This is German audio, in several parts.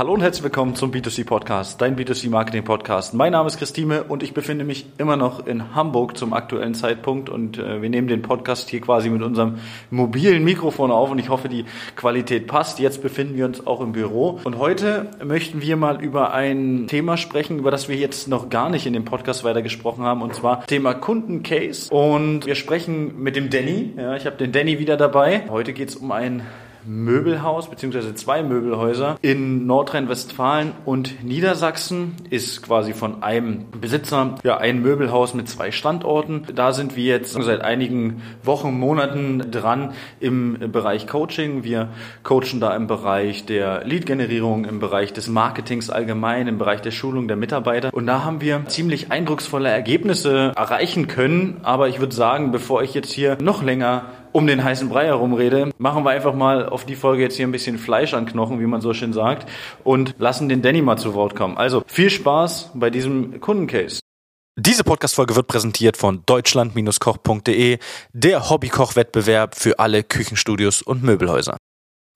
Hallo und herzlich willkommen zum B2C Podcast, dein B2C Marketing Podcast. Mein Name ist Christine und ich befinde mich immer noch in Hamburg zum aktuellen Zeitpunkt und äh, wir nehmen den Podcast hier quasi mit unserem mobilen Mikrofon auf und ich hoffe, die Qualität passt. Jetzt befinden wir uns auch im Büro und heute möchten wir mal über ein Thema sprechen, über das wir jetzt noch gar nicht in dem Podcast weiter gesprochen haben und zwar Thema Kundencase und wir sprechen mit dem Danny. Ja, ich habe den Danny wieder dabei. Heute geht es um ein Möbelhaus beziehungsweise zwei Möbelhäuser in Nordrhein-Westfalen und Niedersachsen ist quasi von einem Besitzer ja ein Möbelhaus mit zwei Standorten. Da sind wir jetzt seit einigen Wochen, Monaten dran im Bereich Coaching. Wir coachen da im Bereich der Lead-Generierung, im Bereich des Marketings allgemein, im Bereich der Schulung der Mitarbeiter. Und da haben wir ziemlich eindrucksvolle Ergebnisse erreichen können. Aber ich würde sagen, bevor ich jetzt hier noch länger um den heißen Brei herum rede, machen wir einfach mal auf die Folge jetzt hier ein bisschen Fleisch an Knochen, wie man so schön sagt, und lassen den Danny mal zu Wort kommen. Also viel Spaß bei diesem Kundencase. Diese Podcast-Folge wird präsentiert von deutschland-koch.de, der Hobbykoch-Wettbewerb für alle Küchenstudios und Möbelhäuser.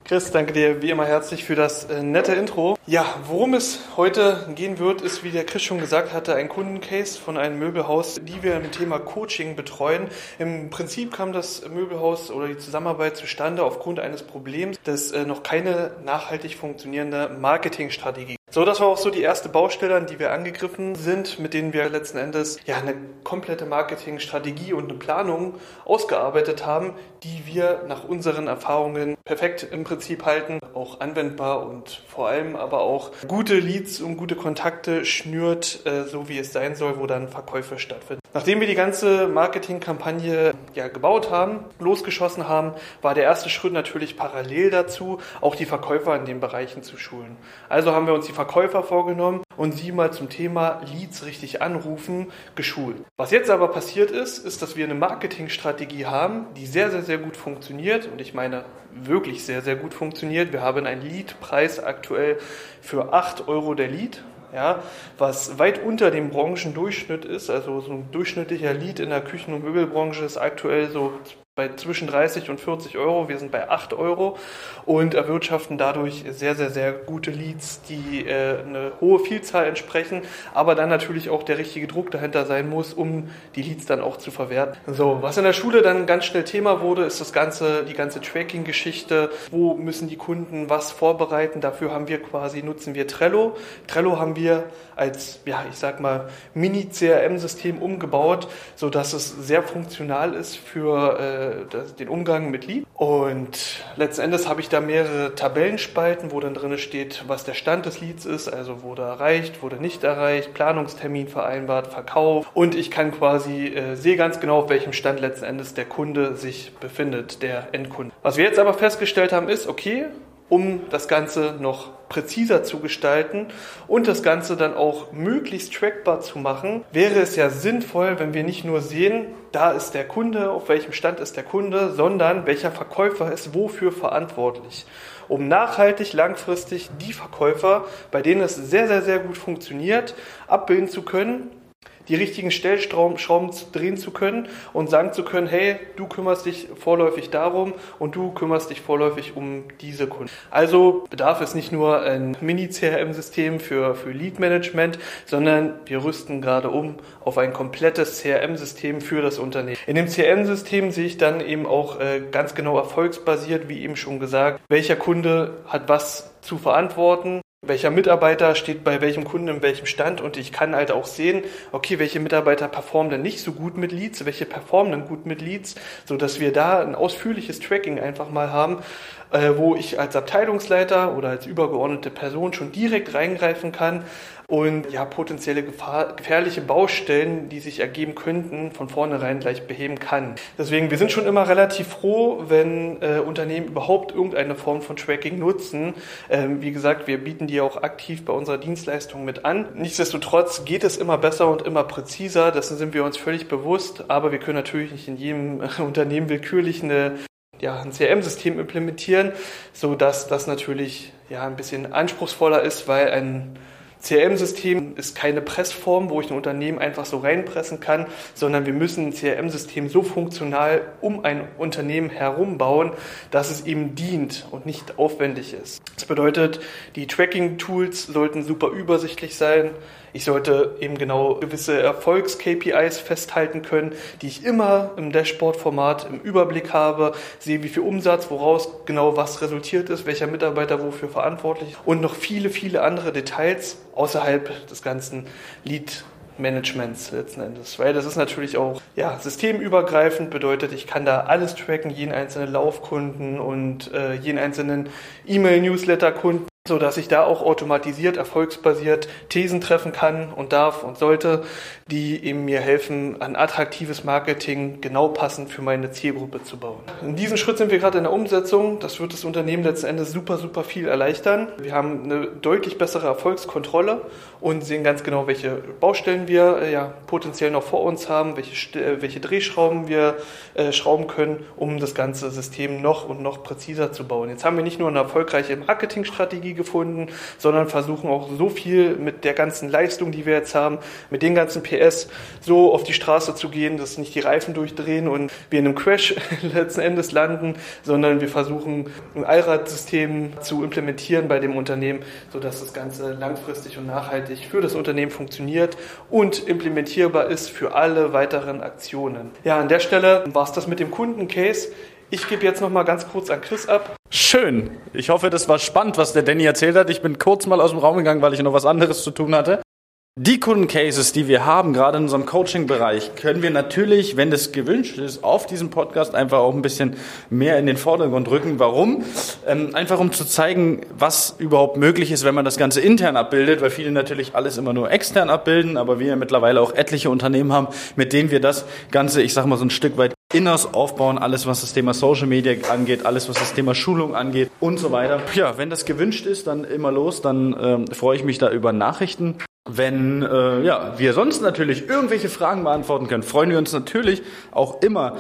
Chris, danke dir wie immer herzlich für das äh, nette Intro. Ja, worum es heute gehen wird, ist, wie der Chris schon gesagt hatte, ein Kundencase von einem Möbelhaus, die wir im Thema Coaching betreuen. Im Prinzip kam das Möbelhaus oder die Zusammenarbeit zustande aufgrund eines Problems, dass äh, noch keine nachhaltig funktionierende Marketingstrategie so, das war auch so die erste Baustelle, an die wir angegriffen sind, mit denen wir letzten Endes ja eine komplette Marketingstrategie und eine Planung ausgearbeitet haben, die wir nach unseren Erfahrungen perfekt im Prinzip halten, auch anwendbar und vor allem aber auch gute Leads und gute Kontakte schnürt, äh, so wie es sein soll, wo dann Verkäufe stattfinden. Nachdem wir die ganze Marketingkampagne ja gebaut haben, losgeschossen haben, war der erste Schritt natürlich parallel dazu, auch die Verkäufer in den Bereichen zu schulen. Also haben wir uns die Verkäufer vorgenommen und sie mal zum Thema Leads richtig anrufen geschult. Was jetzt aber passiert ist, ist, dass wir eine Marketingstrategie haben, die sehr, sehr, sehr gut funktioniert und ich meine wirklich sehr, sehr gut funktioniert. Wir haben einen Leadpreis aktuell für 8 Euro der Lead ja, was weit unter dem Branchendurchschnitt ist. Also so ein durchschnittlicher Lead in der Küchen- und Möbelbranche ist aktuell so bei zwischen 30 und 40 Euro. Wir sind bei 8 Euro und erwirtschaften dadurch sehr, sehr, sehr gute Leads, die äh, eine hohe Vielzahl entsprechen, aber dann natürlich auch der richtige Druck dahinter sein muss, um die Leads dann auch zu verwerten. So, was in der Schule dann ganz schnell Thema wurde, ist das ganze, die ganze Tracking-Geschichte. Wo müssen die Kunden was vorbereiten? Dafür haben wir quasi, nutzen wir Trello. Trello haben wir als, ja, ich sag mal, Mini-CRM-System umgebaut, so dass es sehr funktional ist für äh, den Umgang mit Lead. Und letzten Endes habe ich da mehrere Tabellenspalten, wo dann drin steht, was der Stand des Leads ist, also wurde erreicht, wurde nicht erreicht, Planungstermin vereinbart, Verkauf. Und ich kann quasi, äh, sehe ganz genau, auf welchem Stand letzten Endes der Kunde sich befindet, der Endkunde. Was wir jetzt aber festgestellt haben, ist, okay, um das Ganze noch präziser zu gestalten und das Ganze dann auch möglichst trackbar zu machen, wäre es ja sinnvoll, wenn wir nicht nur sehen, da ist der Kunde, auf welchem Stand ist der Kunde, sondern welcher Verkäufer ist wofür verantwortlich. Um nachhaltig, langfristig die Verkäufer, bei denen es sehr, sehr, sehr gut funktioniert, abbilden zu können die richtigen Stellschrauben drehen zu können und sagen zu können, hey, du kümmerst dich vorläufig darum und du kümmerst dich vorläufig um diese Kunden. Also bedarf es nicht nur ein Mini-CRM-System für, für Lead-Management, sondern wir rüsten gerade um auf ein komplettes CRM-System für das Unternehmen. In dem CRM-System sehe ich dann eben auch äh, ganz genau erfolgsbasiert, wie eben schon gesagt, welcher Kunde hat was zu verantworten, welcher Mitarbeiter steht bei welchem Kunden in welchem Stand und ich kann halt auch sehen, okay, welche Mitarbeiter performen denn nicht so gut mit Leads, welche performen denn gut mit Leads, so dass wir da ein ausführliches Tracking einfach mal haben, äh, wo ich als Abteilungsleiter oder als übergeordnete Person schon direkt reingreifen kann und ja potenzielle Gefahr, gefährliche Baustellen, die sich ergeben könnten, von vornherein gleich beheben kann. Deswegen, wir sind schon immer relativ froh, wenn äh, Unternehmen überhaupt irgendeine Form von Tracking nutzen. Ähm, wie gesagt, wir bieten die auch aktiv bei unserer Dienstleistung mit an. Nichtsdestotrotz geht es immer besser und immer präziser, dessen sind wir uns völlig bewusst, aber wir können natürlich nicht in jedem Unternehmen willkürlich eine ja, ein CRM-System implementieren, so dass das natürlich ja ein bisschen anspruchsvoller ist, weil ein CRM-System ist keine Pressform, wo ich ein Unternehmen einfach so reinpressen kann, sondern wir müssen ein CRM-System so funktional um ein Unternehmen herum bauen, dass es ihm dient und nicht aufwendig ist. Das bedeutet, die Tracking-Tools sollten super übersichtlich sein. Ich sollte eben genau gewisse Erfolgs-KPIs festhalten können, die ich immer im Dashboard-Format im Überblick habe, sehe, wie viel Umsatz, woraus genau was resultiert ist, welcher Mitarbeiter wofür verantwortlich und noch viele, viele andere Details außerhalb des ganzen Lead Managements letzten Endes. Weil das ist natürlich auch ja, systemübergreifend, bedeutet, ich kann da alles tracken, jeden einzelnen Laufkunden und äh, jeden einzelnen E-Mail-Newsletter-Kunden so dass ich da auch automatisiert, erfolgsbasiert Thesen treffen kann und darf und sollte, die eben mir helfen, ein attraktives Marketing genau passend für meine Zielgruppe zu bauen. In diesem Schritt sind wir gerade in der Umsetzung. Das wird das Unternehmen letzten Endes super, super viel erleichtern. Wir haben eine deutlich bessere Erfolgskontrolle und sehen ganz genau, welche Baustellen wir äh, ja, potenziell noch vor uns haben, welche, äh, welche Drehschrauben wir äh, schrauben können, um das ganze System noch und noch präziser zu bauen. Jetzt haben wir nicht nur eine erfolgreiche Marketingstrategie gefunden, sondern versuchen auch so viel mit der ganzen Leistung, die wir jetzt haben, mit den ganzen PS so auf die Straße zu gehen, dass nicht die Reifen durchdrehen und wir in einem Crash letzten Endes landen, sondern wir versuchen ein Allradsystem zu implementieren bei dem Unternehmen, sodass das Ganze langfristig und nachhaltig für das Unternehmen funktioniert und implementierbar ist für alle weiteren Aktionen. Ja, an der Stelle war es das mit dem Kundencase. Ich gebe jetzt noch mal ganz kurz an Chris ab. Schön. Ich hoffe, das war spannend, was der Danny erzählt hat. Ich bin kurz mal aus dem Raum gegangen, weil ich noch was anderes zu tun hatte. Die Kundencases, die wir haben, gerade in unserem Coaching-Bereich, können wir natürlich, wenn das gewünscht ist, auf diesem Podcast einfach auch ein bisschen mehr in den Vordergrund rücken. Warum? Ähm, einfach um zu zeigen, was überhaupt möglich ist, wenn man das Ganze intern abbildet, weil viele natürlich alles immer nur extern abbilden, aber wir mittlerweile auch etliche Unternehmen haben, mit denen wir das Ganze, ich sag mal so ein Stück weit Inners aufbauen, alles was das Thema Social Media angeht, alles was das Thema Schulung angeht und so weiter. Ja, wenn das gewünscht ist, dann immer los, dann ähm, freue ich mich da über Nachrichten. Wenn äh, ja, wir sonst natürlich irgendwelche Fragen beantworten können, freuen wir uns natürlich auch immer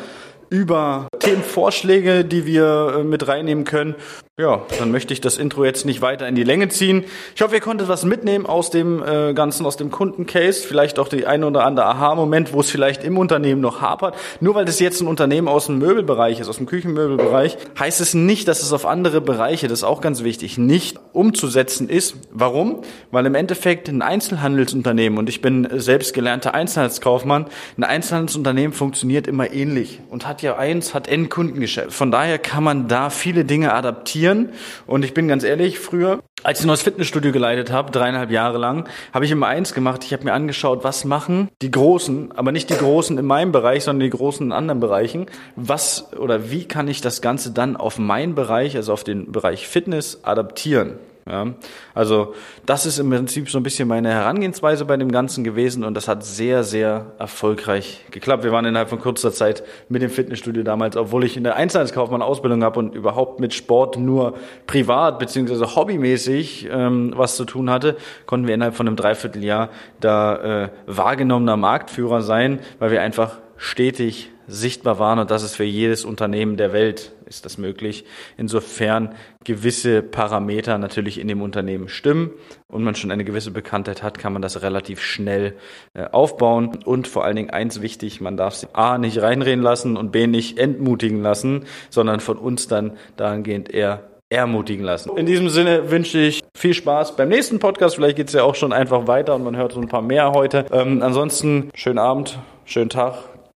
über Themenvorschläge, die wir äh, mit reinnehmen können. Ja, dann möchte ich das Intro jetzt nicht weiter in die Länge ziehen. Ich hoffe, ihr konntet was mitnehmen aus dem äh, Ganzen, aus dem Kundencase. Vielleicht auch die eine oder andere Aha-Moment, wo es vielleicht im Unternehmen noch hapert. Nur weil das jetzt ein Unternehmen aus dem Möbelbereich ist, aus dem Küchenmöbelbereich, heißt es nicht, dass es auf andere Bereiche, das ist auch ganz wichtig, nicht umzusetzen ist. Warum? Weil im Endeffekt ein Einzelhandelsunternehmen, und ich bin selbst gelernter Einzelhandelskaufmann, ein Einzelhandelsunternehmen funktioniert immer ähnlich und hat ja eins, hat Endkundengeschäft. Von daher kann man da viele Dinge adaptieren investieren. Und ich bin ganz ehrlich, früher, als ich noch das Fitnessstudio geleitet habe, dreieinhalb Jahre lang, habe ich immer eins gemacht. Ich habe mir angeschaut, was machen die Großen, aber nicht die Großen in meinem Bereich, sondern die Großen in anderen Bereichen. Was oder wie kann ich das Ganze dann auf meinen Bereich, also auf den Bereich Fitness adaptieren? Ja, also das ist im Prinzip so ein bisschen meine Herangehensweise bei dem Ganzen gewesen und das hat sehr, sehr erfolgreich geklappt. Wir waren innerhalb von kurzer Zeit mit dem Fitnessstudio damals, obwohl ich in der Einzelhandelskaufmann Ausbildung habe und überhaupt mit Sport nur privat beziehungsweise hobbymäßig ähm, was zu tun hatte, konnten wir innerhalb von einem Dreivierteljahr da äh, wahrgenommener Marktführer sein, weil wir einfach stetig sichtbar waren und das ist für jedes Unternehmen der Welt ist das möglich. Insofern gewisse Parameter natürlich in dem Unternehmen stimmen und man schon eine gewisse Bekanntheit hat, kann man das relativ schnell äh, aufbauen und vor allen Dingen eins wichtig, man darf sich A nicht reinreden lassen und B nicht entmutigen lassen, sondern von uns dann dahingehend eher ermutigen lassen. In diesem Sinne wünsche ich viel Spaß beim nächsten Podcast. Vielleicht geht es ja auch schon einfach weiter und man hört so ein paar mehr heute. Ähm, ansonsten schönen Abend, schönen Tag,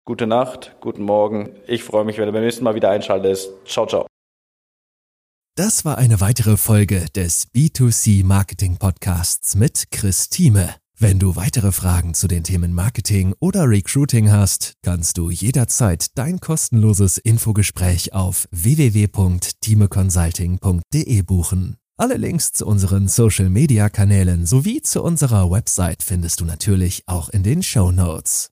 Gute Nacht, guten Morgen. Ich freue mich, wenn du beim nächsten Mal wieder einschaltest. Ciao, ciao. Das war eine weitere Folge des B2C Marketing Podcasts mit Chris Thieme. Wenn du weitere Fragen zu den Themen Marketing oder Recruiting hast, kannst du jederzeit dein kostenloses Infogespräch auf www.timeconsulting.de buchen. Alle Links zu unseren Social Media Kanälen sowie zu unserer Website findest du natürlich auch in den Show Notes.